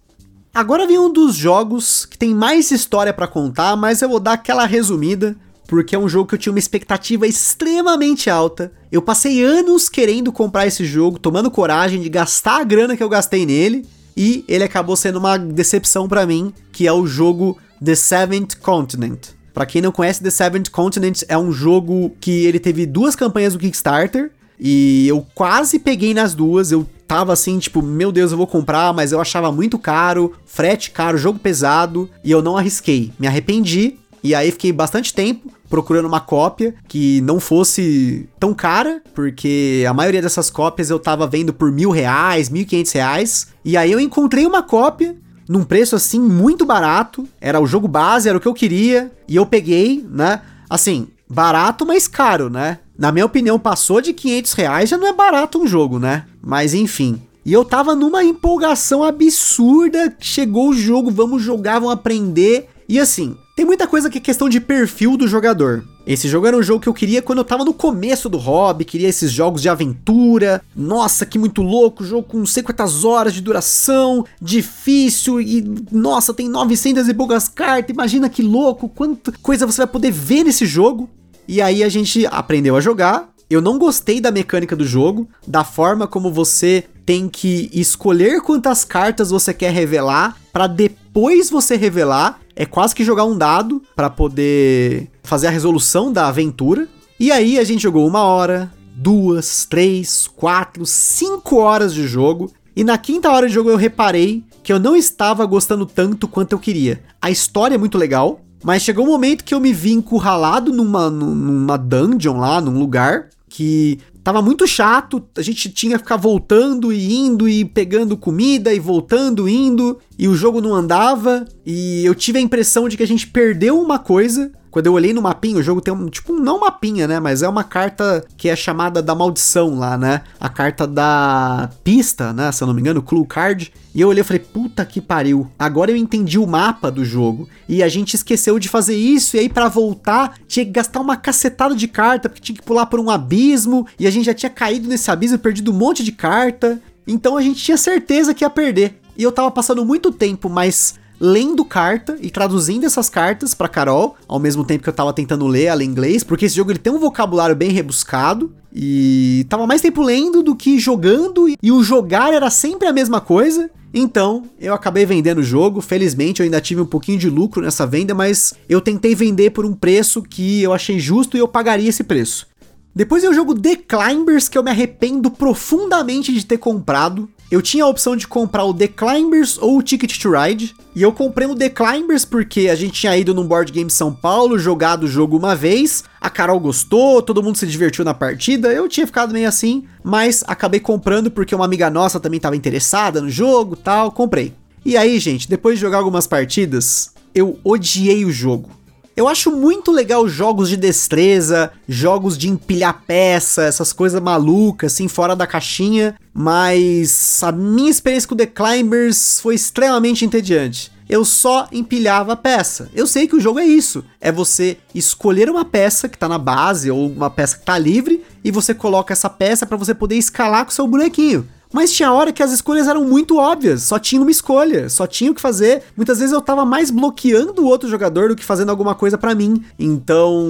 Agora vem um dos jogos que tem mais história para contar, mas eu vou dar aquela resumida porque é um jogo que eu tinha uma expectativa extremamente alta. Eu passei anos querendo comprar esse jogo, tomando coragem de gastar a grana que eu gastei nele, e ele acabou sendo uma decepção para mim, que é o jogo The Seventh Continent. Para quem não conhece, The Seventh Continent é um jogo que ele teve duas campanhas do Kickstarter, e eu quase peguei nas duas, eu tava assim, tipo, meu Deus, eu vou comprar, mas eu achava muito caro, frete caro, jogo pesado, e eu não arrisquei. Me arrependi, e aí fiquei bastante tempo procurando uma cópia que não fosse tão cara, porque a maioria dessas cópias eu tava vendo por mil reais, mil e quinhentos reais. E aí eu encontrei uma cópia num preço assim muito barato. Era o jogo base, era o que eu queria. E eu peguei, né? Assim, barato, mas caro, né? Na minha opinião, passou de 500 reais, já não é barato um jogo, né? Mas enfim. E eu tava numa empolgação absurda. Chegou o jogo, vamos jogar, vamos aprender. E assim, tem muita coisa que é questão de perfil do jogador. Esse jogo era um jogo que eu queria quando eu tava no começo do hobby, queria esses jogos de aventura. Nossa, que muito louco, jogo com não sei quantas horas de duração, difícil e nossa, tem 900 e poucas cartas. Imagina que louco, quanta coisa você vai poder ver nesse jogo. E aí a gente aprendeu a jogar. Eu não gostei da mecânica do jogo, da forma como você tem que escolher quantas cartas você quer revelar para depois você revelar é quase que jogar um dado para poder fazer a resolução da aventura. E aí a gente jogou uma hora, duas, três, quatro, cinco horas de jogo. E na quinta hora de jogo eu reparei que eu não estava gostando tanto quanto eu queria. A história é muito legal, mas chegou um momento que eu me vi encurralado numa, numa dungeon lá, num lugar que tava muito chato, a gente tinha que ficar voltando e indo e pegando comida e voltando, indo, e o jogo não andava, e eu tive a impressão de que a gente perdeu uma coisa quando eu olhei no mapinha, o jogo tem um, tipo, não um mapinha, né? Mas é uma carta que é chamada da maldição lá, né? A carta da pista, né? Se eu não me engano, Clue Card. E eu olhei e falei, puta que pariu. Agora eu entendi o mapa do jogo. E a gente esqueceu de fazer isso. E aí, para voltar, tinha que gastar uma cacetada de carta, porque tinha que pular por um abismo. E a gente já tinha caído nesse abismo perdido um monte de carta. Então a gente tinha certeza que ia perder. E eu tava passando muito tempo, mas lendo carta e traduzindo essas cartas para Carol, ao mesmo tempo que eu tava tentando ler ela em inglês, porque esse jogo ele tem um vocabulário bem rebuscado e tava mais tempo lendo do que jogando e o jogar era sempre a mesma coisa. Então, eu acabei vendendo o jogo. Felizmente, eu ainda tive um pouquinho de lucro nessa venda, mas eu tentei vender por um preço que eu achei justo e eu pagaria esse preço. Depois é o jogo The Climbers, que eu me arrependo profundamente de ter comprado. Eu tinha a opção de comprar o The Climbers ou o Ticket to Ride. E eu comprei o The Climbers porque a gente tinha ido num board game São Paulo, jogado o jogo uma vez, a Carol gostou, todo mundo se divertiu na partida, eu tinha ficado meio assim, mas acabei comprando porque uma amiga nossa também estava interessada no jogo, tal, comprei. E aí, gente, depois de jogar algumas partidas, eu odiei o jogo. Eu acho muito legal jogos de destreza, jogos de empilhar peça, essas coisas malucas, assim, fora da caixinha, mas a minha experiência com The Climbers foi extremamente entediante. Eu só empilhava peça. Eu sei que o jogo é isso. É você escolher uma peça que tá na base ou uma peça que tá livre e você coloca essa peça para você poder escalar com seu bonequinho. Mas tinha hora que as escolhas eram muito óbvias, só tinha uma escolha, só tinha o que fazer. Muitas vezes eu tava mais bloqueando o outro jogador do que fazendo alguma coisa para mim. Então,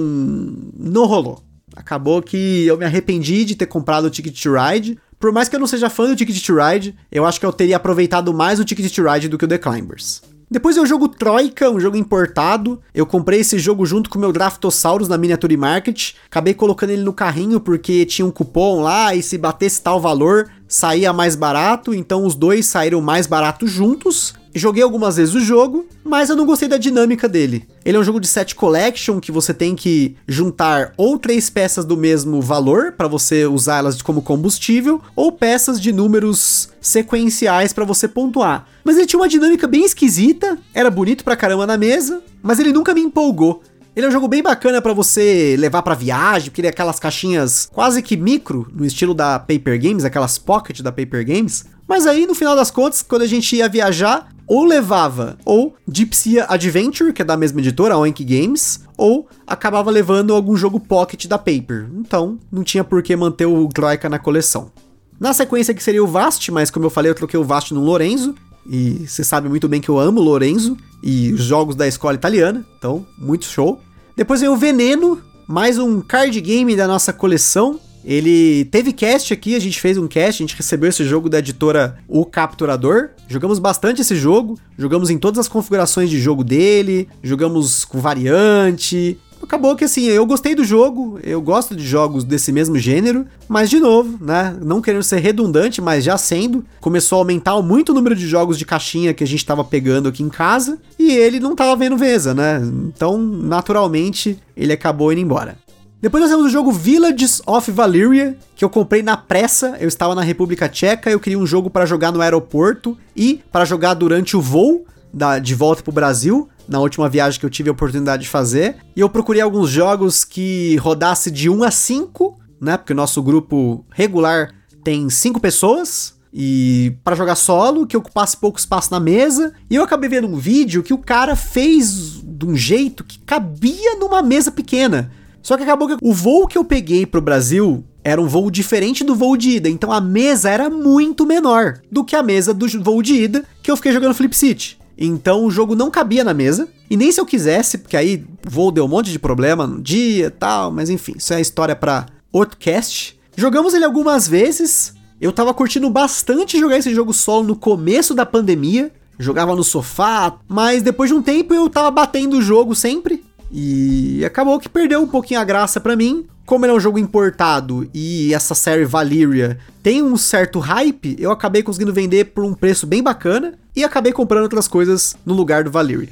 não rolou. Acabou que eu me arrependi de ter comprado o Ticket to Ride. Por mais que eu não seja fã do Ticket to Ride, eu acho que eu teria aproveitado mais o Ticket to Ride do que o The Climbers. Depois eu jogo Troika, um jogo importado. Eu comprei esse jogo junto com o meu Draftosaurus na Miniature Market. Acabei colocando ele no carrinho porque tinha um cupom lá e se batesse tal valor, saía mais barato. Então os dois saíram mais baratos juntos. Joguei algumas vezes o jogo, mas eu não gostei da dinâmica dele. Ele é um jogo de set collection que você tem que juntar ou três peças do mesmo valor para você usá-las como combustível, ou peças de números sequenciais para você pontuar. Mas ele tinha uma dinâmica bem esquisita, era bonito pra caramba na mesa, mas ele nunca me empolgou. Ele é um jogo bem bacana para você levar para viagem, porque ele é aquelas caixinhas quase que micro, no estilo da Paper Games, aquelas pocket da Paper Games. Mas aí, no final das contas, quando a gente ia viajar, ou levava ou Gypsy Adventure, que é da mesma editora, a Oink Games, ou acabava levando algum jogo pocket da Paper. Então, não tinha por que manter o Troika na coleção. Na sequência que seria o Vast, mas como eu falei, eu troquei o Vast no Lorenzo, e você sabe muito bem que eu amo Lorenzo e os jogos da escola italiana, então, muito show. Depois vem o Veneno, mais um card game da nossa coleção, ele teve cast aqui, a gente fez um cast, a gente recebeu esse jogo da editora O Capturador. Jogamos bastante esse jogo, jogamos em todas as configurações de jogo dele, jogamos com variante. Acabou que assim, eu gostei do jogo, eu gosto de jogos desse mesmo gênero, mas de novo, né, não querendo ser redundante, mas já sendo, começou a aumentar muito o número de jogos de caixinha que a gente tava pegando aqui em casa, e ele não tava vendo mesa, né? Então, naturalmente, ele acabou indo embora. Depois nós temos o jogo Villages of Valyria, que eu comprei na pressa. Eu estava na República Tcheca, eu queria um jogo para jogar no aeroporto e para jogar durante o voo da, de volta pro Brasil, na última viagem que eu tive a oportunidade de fazer. E eu procurei alguns jogos que rodasse de 1 a 5, né? Porque o nosso grupo regular tem 5 pessoas. E para jogar solo, que ocupasse pouco espaço na mesa. E eu acabei vendo um vídeo que o cara fez de um jeito que cabia numa mesa pequena. Só que acabou que o voo que eu peguei pro Brasil era um voo diferente do voo de ida, então a mesa era muito menor do que a mesa do voo de ida que eu fiquei jogando Flip City. Então o jogo não cabia na mesa, e nem se eu quisesse, porque aí voo deu um monte de problema no dia e tal, mas enfim, isso é história para outro cast. Jogamos ele algumas vezes, eu tava curtindo bastante jogar esse jogo solo no começo da pandemia, jogava no sofá, mas depois de um tempo eu tava batendo o jogo sempre, e acabou que perdeu um pouquinho a graça para mim. Como ele é um jogo importado e essa série Valyria tem um certo hype, eu acabei conseguindo vender por um preço bem bacana e acabei comprando outras coisas no lugar do Valyria.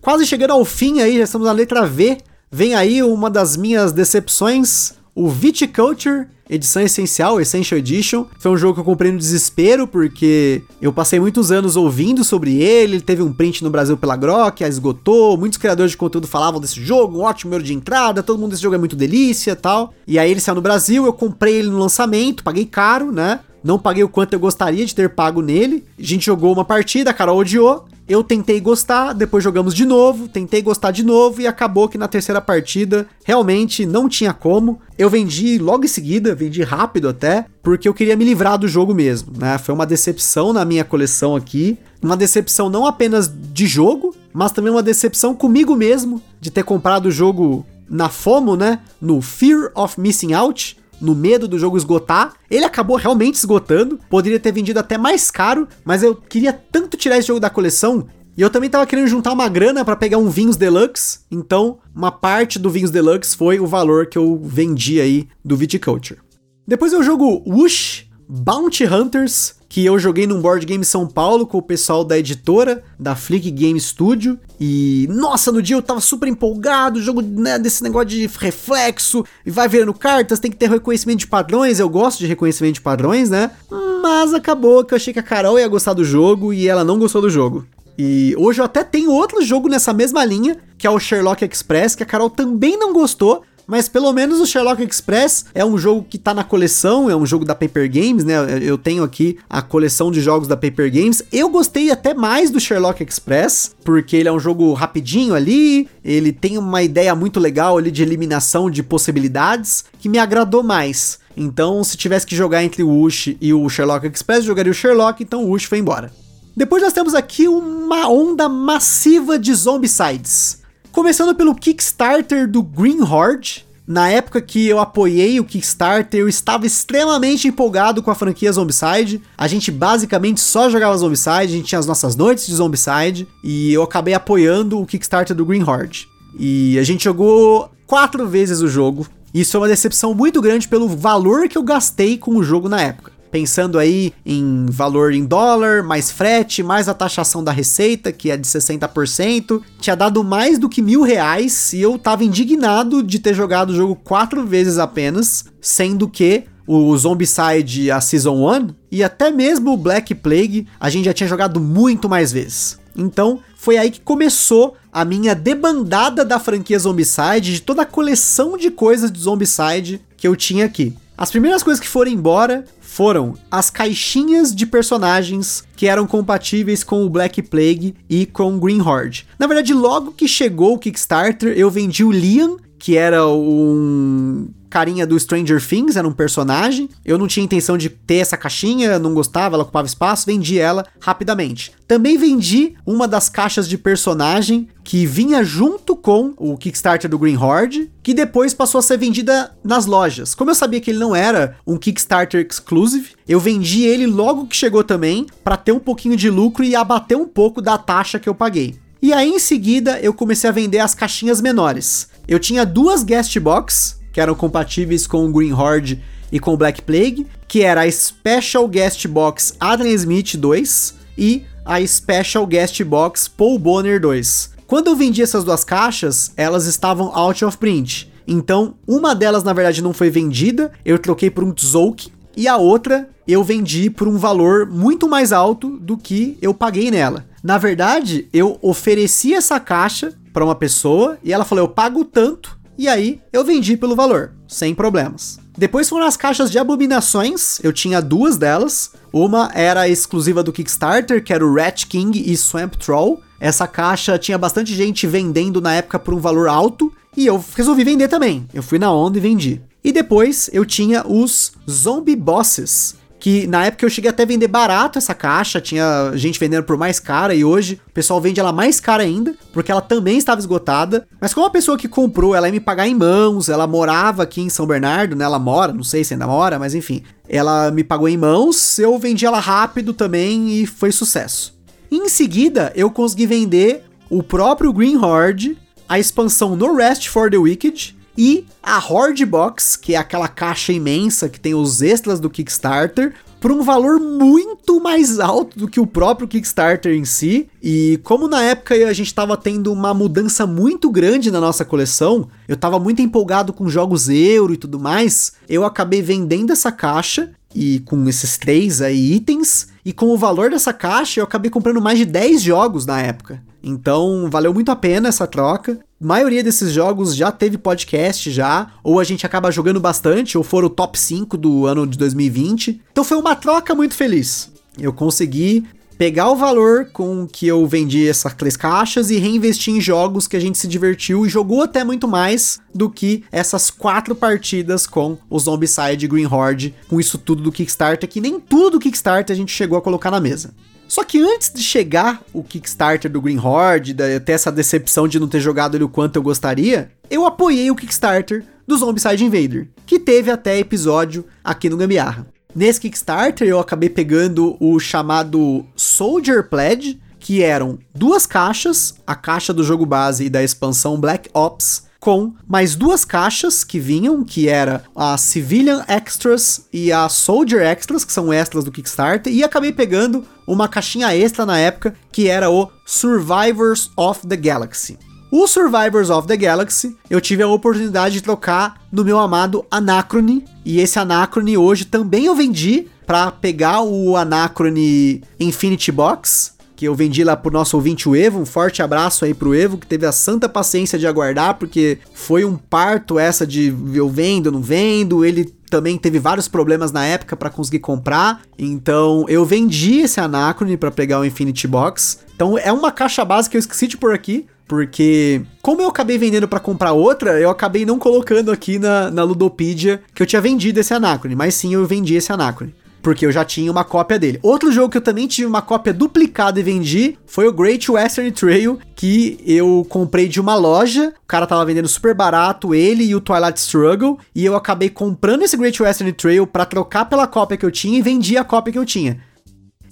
Quase chegando ao fim aí, já estamos na letra V. Vem aí uma das minhas decepções, o Viticulture edição essencial, Essential Edition. Foi um jogo que eu comprei no desespero, porque eu passei muitos anos ouvindo sobre ele. Ele teve um print no Brasil pela Grok, a esgotou. Muitos criadores de conteúdo falavam desse jogo, um ótimo número de entrada, todo mundo desse jogo é muito delícia tal. E aí ele saiu no Brasil, eu comprei ele no lançamento, paguei caro, né? Não paguei o quanto eu gostaria de ter pago nele. A gente jogou uma partida, a Carol odiou. Eu tentei gostar, depois jogamos de novo, tentei gostar de novo e acabou que na terceira partida realmente não tinha como. Eu vendi logo em seguida, vendi rápido até, porque eu queria me livrar do jogo mesmo, né? Foi uma decepção na minha coleção aqui, uma decepção não apenas de jogo, mas também uma decepção comigo mesmo de ter comprado o jogo na FOMO, né? No Fear of Missing Out, no medo do jogo esgotar. Ele acabou realmente esgotando, poderia ter vendido até mais caro, mas eu queria tanto tirar esse jogo da coleção. E eu também tava querendo juntar uma grana para pegar um Vinhos Deluxe, então uma parte do Vinhos Deluxe foi o valor que eu vendi aí do Viticulture. Depois eu jogo Whoosh Bounty Hunters, que eu joguei num board game São Paulo com o pessoal da editora, da Flick Game Studio. E nossa, no dia eu tava super empolgado, jogo né, desse negócio de reflexo, e vai virando cartas, tem que ter reconhecimento de padrões. Eu gosto de reconhecimento de padrões, né? Mas acabou que eu achei que a Carol ia gostar do jogo e ela não gostou do jogo. E hoje eu até tenho outro jogo nessa mesma linha, que é o Sherlock Express, que a Carol também não gostou, mas pelo menos o Sherlock Express é um jogo que tá na coleção, é um jogo da Paper Games, né? Eu tenho aqui a coleção de jogos da Paper Games. Eu gostei até mais do Sherlock Express, porque ele é um jogo rapidinho ali, ele tem uma ideia muito legal ali de eliminação de possibilidades que me agradou mais. Então, se tivesse que jogar entre o Wush e o Sherlock Express, jogaria o Sherlock, então o Wush foi embora. Depois nós temos aqui uma onda massiva de zombicides. Começando pelo Kickstarter do Green Horde. Na época que eu apoiei o Kickstarter, eu estava extremamente empolgado com a franquia Zombicide. A gente basicamente só jogava Zombicide, a gente tinha as nossas noites de Zombicide e eu acabei apoiando o Kickstarter do Green Horde. E a gente jogou quatro vezes o jogo. Isso é uma decepção muito grande pelo valor que eu gastei com o jogo na época pensando aí em valor em dólar, mais frete, mais a taxação da receita, que é de 60%, tinha dado mais do que mil reais e eu tava indignado de ter jogado o jogo quatro vezes apenas, sendo que o Zombicide a Season 1 e até mesmo o Black Plague a gente já tinha jogado muito mais vezes. Então, foi aí que começou a minha debandada da franquia Zombicide, de toda a coleção de coisas de Zombicide que eu tinha aqui. As primeiras coisas que foram embora foram as caixinhas de personagens que eram compatíveis com o Black Plague e com Green Horde. Na verdade, logo que chegou o Kickstarter, eu vendi o Liam, que era um carinha do Stranger Things, era um personagem. Eu não tinha intenção de ter essa caixinha, não gostava, ela ocupava espaço, vendi ela rapidamente. Também vendi uma das caixas de personagem que vinha junto com o Kickstarter do Green Horde, que depois passou a ser vendida nas lojas. Como eu sabia que ele não era um Kickstarter exclusive, eu vendi ele logo que chegou também, para ter um pouquinho de lucro e abater um pouco da taxa que eu paguei. E aí em seguida eu comecei a vender as caixinhas menores. Eu tinha duas guest box que eram compatíveis com o Green Horde e com o Black Plague, que era a Special Guest Box Adrian Smith 2 e a Special Guest Box Paul Bonner 2. Quando eu vendi essas duas caixas, elas estavam out of print. Então, uma delas na verdade não foi vendida, eu troquei por um Tzolk'in, e a outra eu vendi por um valor muito mais alto do que eu paguei nela. Na verdade, eu ofereci essa caixa para uma pessoa e ela falou: "Eu pago tanto e aí eu vendi pelo valor, sem problemas. Depois foram as caixas de abominações, eu tinha duas delas. Uma era exclusiva do Kickstarter, que era o Rat King e Swamp Troll. Essa caixa tinha bastante gente vendendo na época por um valor alto, e eu resolvi vender também. Eu fui na onda e vendi. E depois eu tinha os Zombie Bosses, que na época eu cheguei até a vender barato essa caixa, tinha gente vendendo por mais cara e hoje o pessoal vende ela mais cara ainda, porque ela também estava esgotada. Mas como a pessoa que comprou, ela ia me pagar em mãos, ela morava aqui em São Bernardo, né? Ela mora, não sei se ainda mora, mas enfim. Ela me pagou em mãos, eu vendi ela rápido também e foi sucesso. Em seguida, eu consegui vender o próprio Green Horde, a expansão No Rest for the Wicked, e a Horde Box, que é aquela caixa imensa que tem os extras do Kickstarter, por um valor muito mais alto do que o próprio Kickstarter em si. E como na época a gente estava tendo uma mudança muito grande na nossa coleção, eu estava muito empolgado com jogos euro e tudo mais, eu acabei vendendo essa caixa e com esses três aí itens, e com o valor dessa caixa eu acabei comprando mais de 10 jogos na época. Então, valeu muito a pena essa troca. A maioria desses jogos já teve podcast já, ou a gente acaba jogando bastante, ou foram o top 5 do ano de 2020. Então foi uma troca muito feliz. Eu consegui pegar o valor com que eu vendi essas três caixas e reinvestir em jogos que a gente se divertiu e jogou até muito mais do que essas quatro partidas com o Zombicide e Green Horde, com isso tudo do Kickstarter, que nem tudo do Kickstarter a gente chegou a colocar na mesa. Só que antes de chegar o Kickstarter do Green Horde, ter essa decepção de não ter jogado ele o quanto eu gostaria, eu apoiei o Kickstarter do Zombicide Invader, que teve até episódio aqui no Gambiarra. Nesse Kickstarter eu acabei pegando o chamado Soldier Pledge, que eram duas caixas, a caixa do jogo base e da expansão Black Ops, com mais duas caixas que vinham, que era a Civilian Extras e a Soldier Extras, que são extras do Kickstarter, e acabei pegando uma caixinha extra na época, que era o Survivors of the Galaxy. O Survivors of the Galaxy, eu tive a oportunidade de trocar no meu amado Anacrone, e esse Anacrone hoje também eu vendi para pegar o Anacrone Infinity Box, que eu vendi lá pro nosso ouvinte o Evo. Um forte abraço aí pro Evo, que teve a santa paciência de aguardar, porque foi um parto essa de eu vendo, não vendo. Ele também teve vários problemas na época para conseguir comprar. Então eu vendi esse Anacrone para pegar o Infinity Box. Então é uma caixa básica que eu esqueci de pôr aqui. Porque, como eu acabei vendendo para comprar outra, eu acabei não colocando aqui na, na Ludopedia que eu tinha vendido esse Anacrone. Mas sim, eu vendi esse Anacrone porque eu já tinha uma cópia dele. Outro jogo que eu também tive uma cópia duplicada e vendi foi o Great Western Trail, que eu comprei de uma loja. O cara tava vendendo super barato, ele e o Twilight Struggle, e eu acabei comprando esse Great Western Trail para trocar pela cópia que eu tinha e vendi a cópia que eu tinha.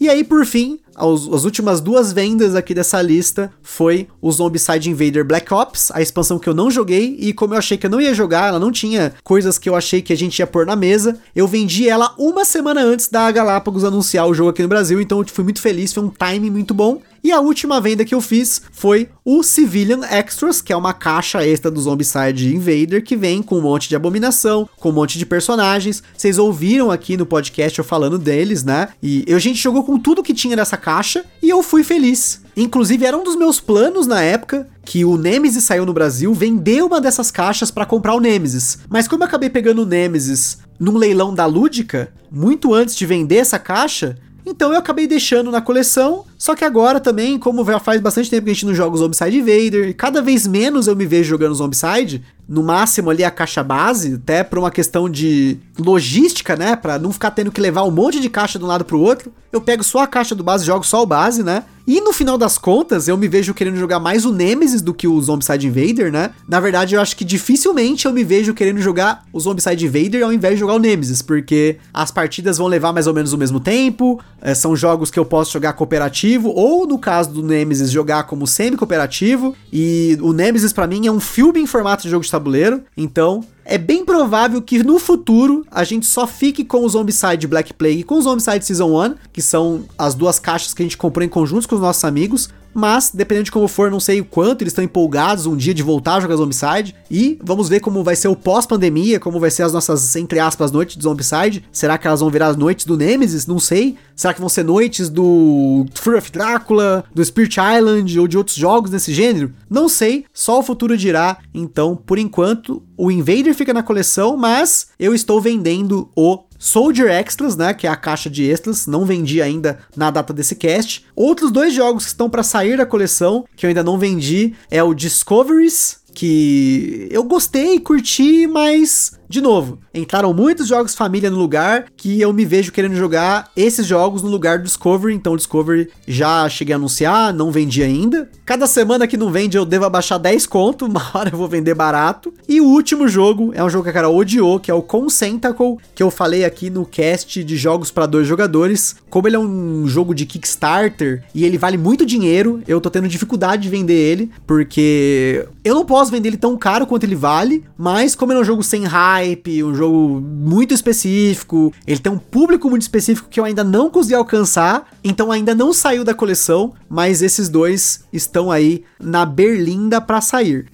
E aí, por fim, as, as, últimas duas vendas aqui dessa lista foi o Zombicide Invader Black Ops, a expansão que eu não joguei, e como eu achei que eu não ia jogar, ela não tinha coisas que eu achei que a gente ia pôr na mesa, eu vendi ela uma semana antes da Galápagos anunciar o jogo aqui no Brasil, então eu fui muito feliz, foi um time muito bom. E a última venda que eu fiz foi o Civilian Extras, que é uma caixa extra do Zombicide Invader, que vem com um monte de abominação, com um monte de personagens. Vocês ouviram aqui no podcast eu falando deles, né? E a gente jogou com tudo que tinha nessa caixa e eu fui feliz. Inclusive, era um dos meus planos na época que o Nemesis saiu no Brasil, vender uma dessas caixas para comprar o Nemesis. Mas como eu acabei pegando o Nemesis num leilão da Lúdica, muito antes de vender essa caixa, então eu acabei deixando na coleção, só que agora também, como já faz bastante tempo que a gente não joga o Zombicide Invader, e cada vez menos eu me vejo jogando Zombicide, no máximo ali a caixa base, até por uma questão de logística, né, para não ficar tendo que levar um monte de caixa de um lado pro outro, eu pego só a caixa do base, jogo só o base, né? E no final das contas, eu me vejo querendo jogar mais o Nemesis do que o Zombicide Invader, né? Na verdade, eu acho que dificilmente eu me vejo querendo jogar o Zombicide Invader ao invés de jogar o Nemesis, porque as partidas vão levar mais ou menos o mesmo tempo, é, são jogos que eu posso jogar cooperativo, ou no caso do Nemesis, jogar como semi-cooperativo, e o Nemesis para mim é um filme em formato de jogo de tabuleiro, então é bem provável que no futuro a gente só fique com o Zombicide Black Plague e com o Zombicide Season 1, que são as duas caixas que a gente comprou em conjunto com os nossos amigos, mas dependendo de como for, não sei o quanto eles estão empolgados um dia de voltar a jogar Zombicide. E vamos ver como vai ser o pós-pandemia, como vai ser as nossas, entre aspas, noites de Zombicide. Será que elas vão virar as noites do Nemesis? Não sei. Será que vão ser noites do Fury of Drácula, do Spirit Island ou de outros jogos desse gênero? Não sei, só o futuro dirá. Então, por enquanto, o Invader fica na coleção, mas eu estou vendendo o Soldier Extras, né, que é a caixa de extras, não vendi ainda na data desse cast. Outros dois jogos que estão para sair da coleção, que eu ainda não vendi, é o Discoveries, que eu gostei, curti, mas de novo, entraram muitos jogos família no lugar que eu me vejo querendo jogar esses jogos no lugar do Discovery. Então, Discovery já cheguei a anunciar, não vendi ainda. Cada semana que não vende, eu devo abaixar 10 conto, uma hora eu vou vender barato. E o último jogo é um jogo que a cara odiou, que é o Consentacle, que eu falei aqui no cast de jogos para dois jogadores. Como ele é um jogo de Kickstarter e ele vale muito dinheiro, eu tô tendo dificuldade de vender ele, porque eu não posso vender ele tão caro quanto ele vale, mas como ele é um jogo sem hype, hype, um jogo muito específico. Ele tem um público muito específico que eu ainda não consegui alcançar, então ainda não saiu da coleção, mas esses dois estão aí na berlinda para sair.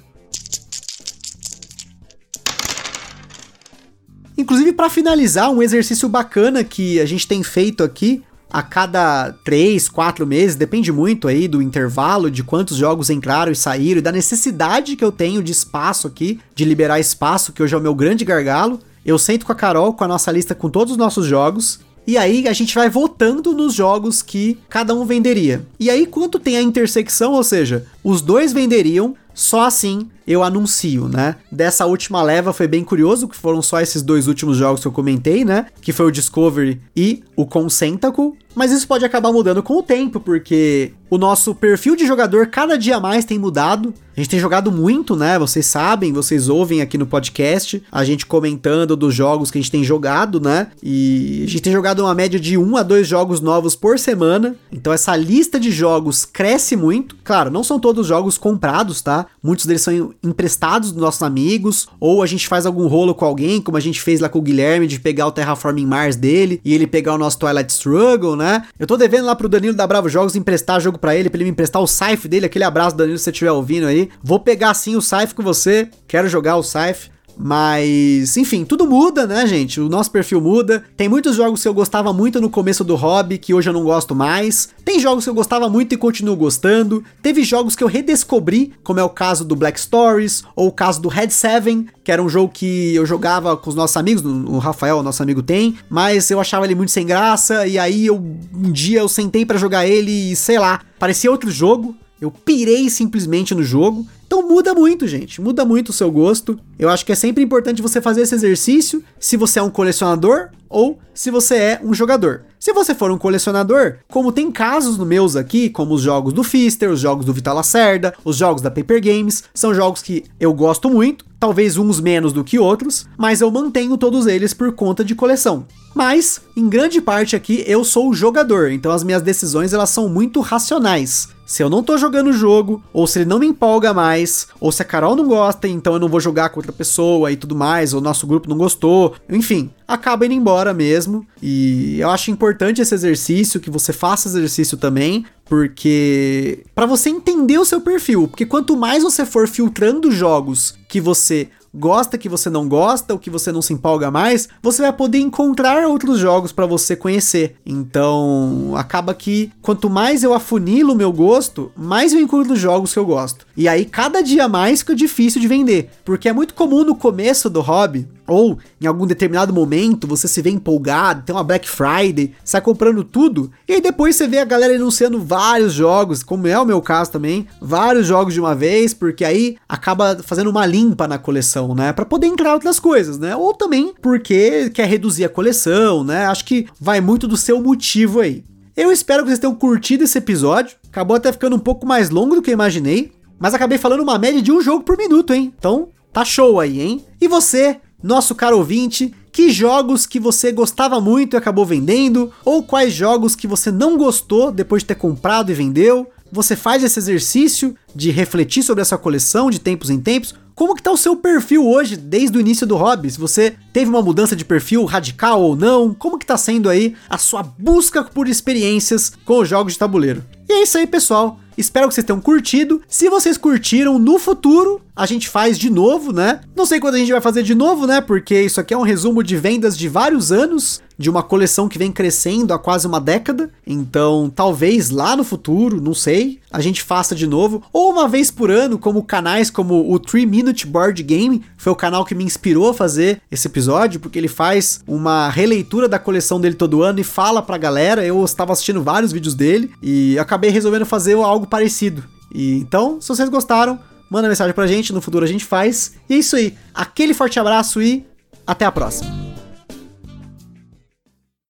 Inclusive, para finalizar, um exercício bacana que a gente tem feito aqui a cada três, quatro meses, depende muito aí do intervalo, de quantos jogos entraram e saíram, e da necessidade que eu tenho de espaço aqui, de liberar espaço, que hoje é o meu grande gargalo. Eu sento com a Carol com a nossa lista com todos os nossos jogos. E aí a gente vai votando nos jogos que cada um venderia. E aí, quando tem a intersecção, ou seja, os dois venderiam, só assim eu anuncio, né? Dessa última leva foi bem curioso, que foram só esses dois últimos jogos que eu comentei, né? Que foi o Discovery e o Consentacle. Mas isso pode acabar mudando com o tempo, porque o nosso perfil de jogador cada dia mais tem mudado. A gente tem jogado muito, né? Vocês sabem, vocês ouvem aqui no podcast a gente comentando dos jogos que a gente tem jogado, né? E a gente tem jogado uma média de um a dois jogos novos por semana. Então essa lista de jogos cresce muito. Claro, não são todos jogos comprados, tá? Tá? Muitos deles são emprestados dos nossos amigos, ou a gente faz algum rolo com alguém, como a gente fez lá com o Guilherme, de pegar o Terraforming Mars dele e ele pegar o nosso Twilight Struggle, né? Eu tô devendo lá pro Danilo da Bravo Jogos emprestar jogo para ele, pra ele me emprestar o Scythe dele, aquele abraço, Danilo, se você estiver ouvindo aí. Vou pegar sim o Scythe com você, quero jogar o Scythe. Mas, enfim, tudo muda, né, gente? O nosso perfil muda. Tem muitos jogos que eu gostava muito no começo do hobby que hoje eu não gosto mais. Tem jogos que eu gostava muito e continuo gostando. Teve jogos que eu redescobri, como é o caso do Black Stories ou o caso do Red 7, que era um jogo que eu jogava com os nossos amigos, o Rafael, nosso amigo tem, mas eu achava ele muito sem graça e aí eu um dia eu sentei para jogar ele e sei lá, parecia outro jogo. Eu pirei simplesmente no jogo. Então muda muito, gente. Muda muito o seu gosto. Eu acho que é sempre importante você fazer esse exercício se você é um colecionador ou se você é um jogador. Se você for um colecionador, como tem casos no meus aqui, como os jogos do Fister, os jogos do Vital Lacerda, os jogos da Paper Games, são jogos que eu gosto muito, talvez uns menos do que outros, mas eu mantenho todos eles por conta de coleção. Mas, em grande parte aqui, eu sou o jogador, então as minhas decisões elas são muito racionais. Se eu não tô jogando o jogo, ou se ele não me empolga mais, ou se a Carol não gosta, então eu não vou jogar com outra pessoa e tudo mais, ou nosso grupo não gostou, enfim, acaba indo embora mesmo. E eu acho importante esse exercício, que você faça exercício também, porque para você entender o seu perfil, porque quanto mais você for filtrando jogos que você gosta, que você não gosta, ou que você não se empolga mais, você vai poder encontrar outros jogos para você conhecer. Então, acaba que quanto mais eu afunilo o meu gosto, mais eu encontro jogos que eu gosto. E aí, cada dia mais fica difícil de vender, porque é muito comum no começo do hobby ou em algum determinado momento você se vê empolgado, tem uma Black Friday, sai comprando tudo, e aí depois você vê a galera anunciando vários jogos, como é o meu caso também, vários jogos de uma vez, porque aí acaba fazendo uma limpa na coleção, né? Para poder entrar outras coisas, né? Ou também porque quer reduzir a coleção, né? Acho que vai muito do seu motivo aí. Eu espero que vocês tenham curtido esse episódio. Acabou até ficando um pouco mais longo do que eu imaginei, mas acabei falando uma média de um jogo por minuto, hein? Então, tá show aí, hein? E você, nosso caro ouvinte, que jogos que você gostava muito e acabou vendendo, ou quais jogos que você não gostou depois de ter comprado e vendeu. Você faz esse exercício de refletir sobre essa coleção de tempos em tempos. Como que tá o seu perfil hoje, desde o início do hobby? Se você teve uma mudança de perfil radical ou não, como que tá sendo aí a sua busca por experiências com os jogos de tabuleiro? E é isso aí, pessoal. Espero que vocês tenham curtido. Se vocês curtiram, no futuro a gente faz de novo, né? Não sei quando a gente vai fazer de novo, né? Porque isso aqui é um resumo de vendas de vários anos, de uma coleção que vem crescendo há quase uma década. Então, talvez lá no futuro, não sei, a gente faça de novo. Ou uma vez por ano, como canais como o 3 Minute Board Game, foi o canal que me inspirou a fazer esse episódio, porque ele faz uma releitura da coleção dele todo ano e fala pra galera. Eu estava assistindo vários vídeos dele e acabei resolvendo fazer algo parecido. E então, se vocês gostaram, manda mensagem pra gente, no futuro a gente faz. E é isso aí. Aquele forte abraço e até a próxima.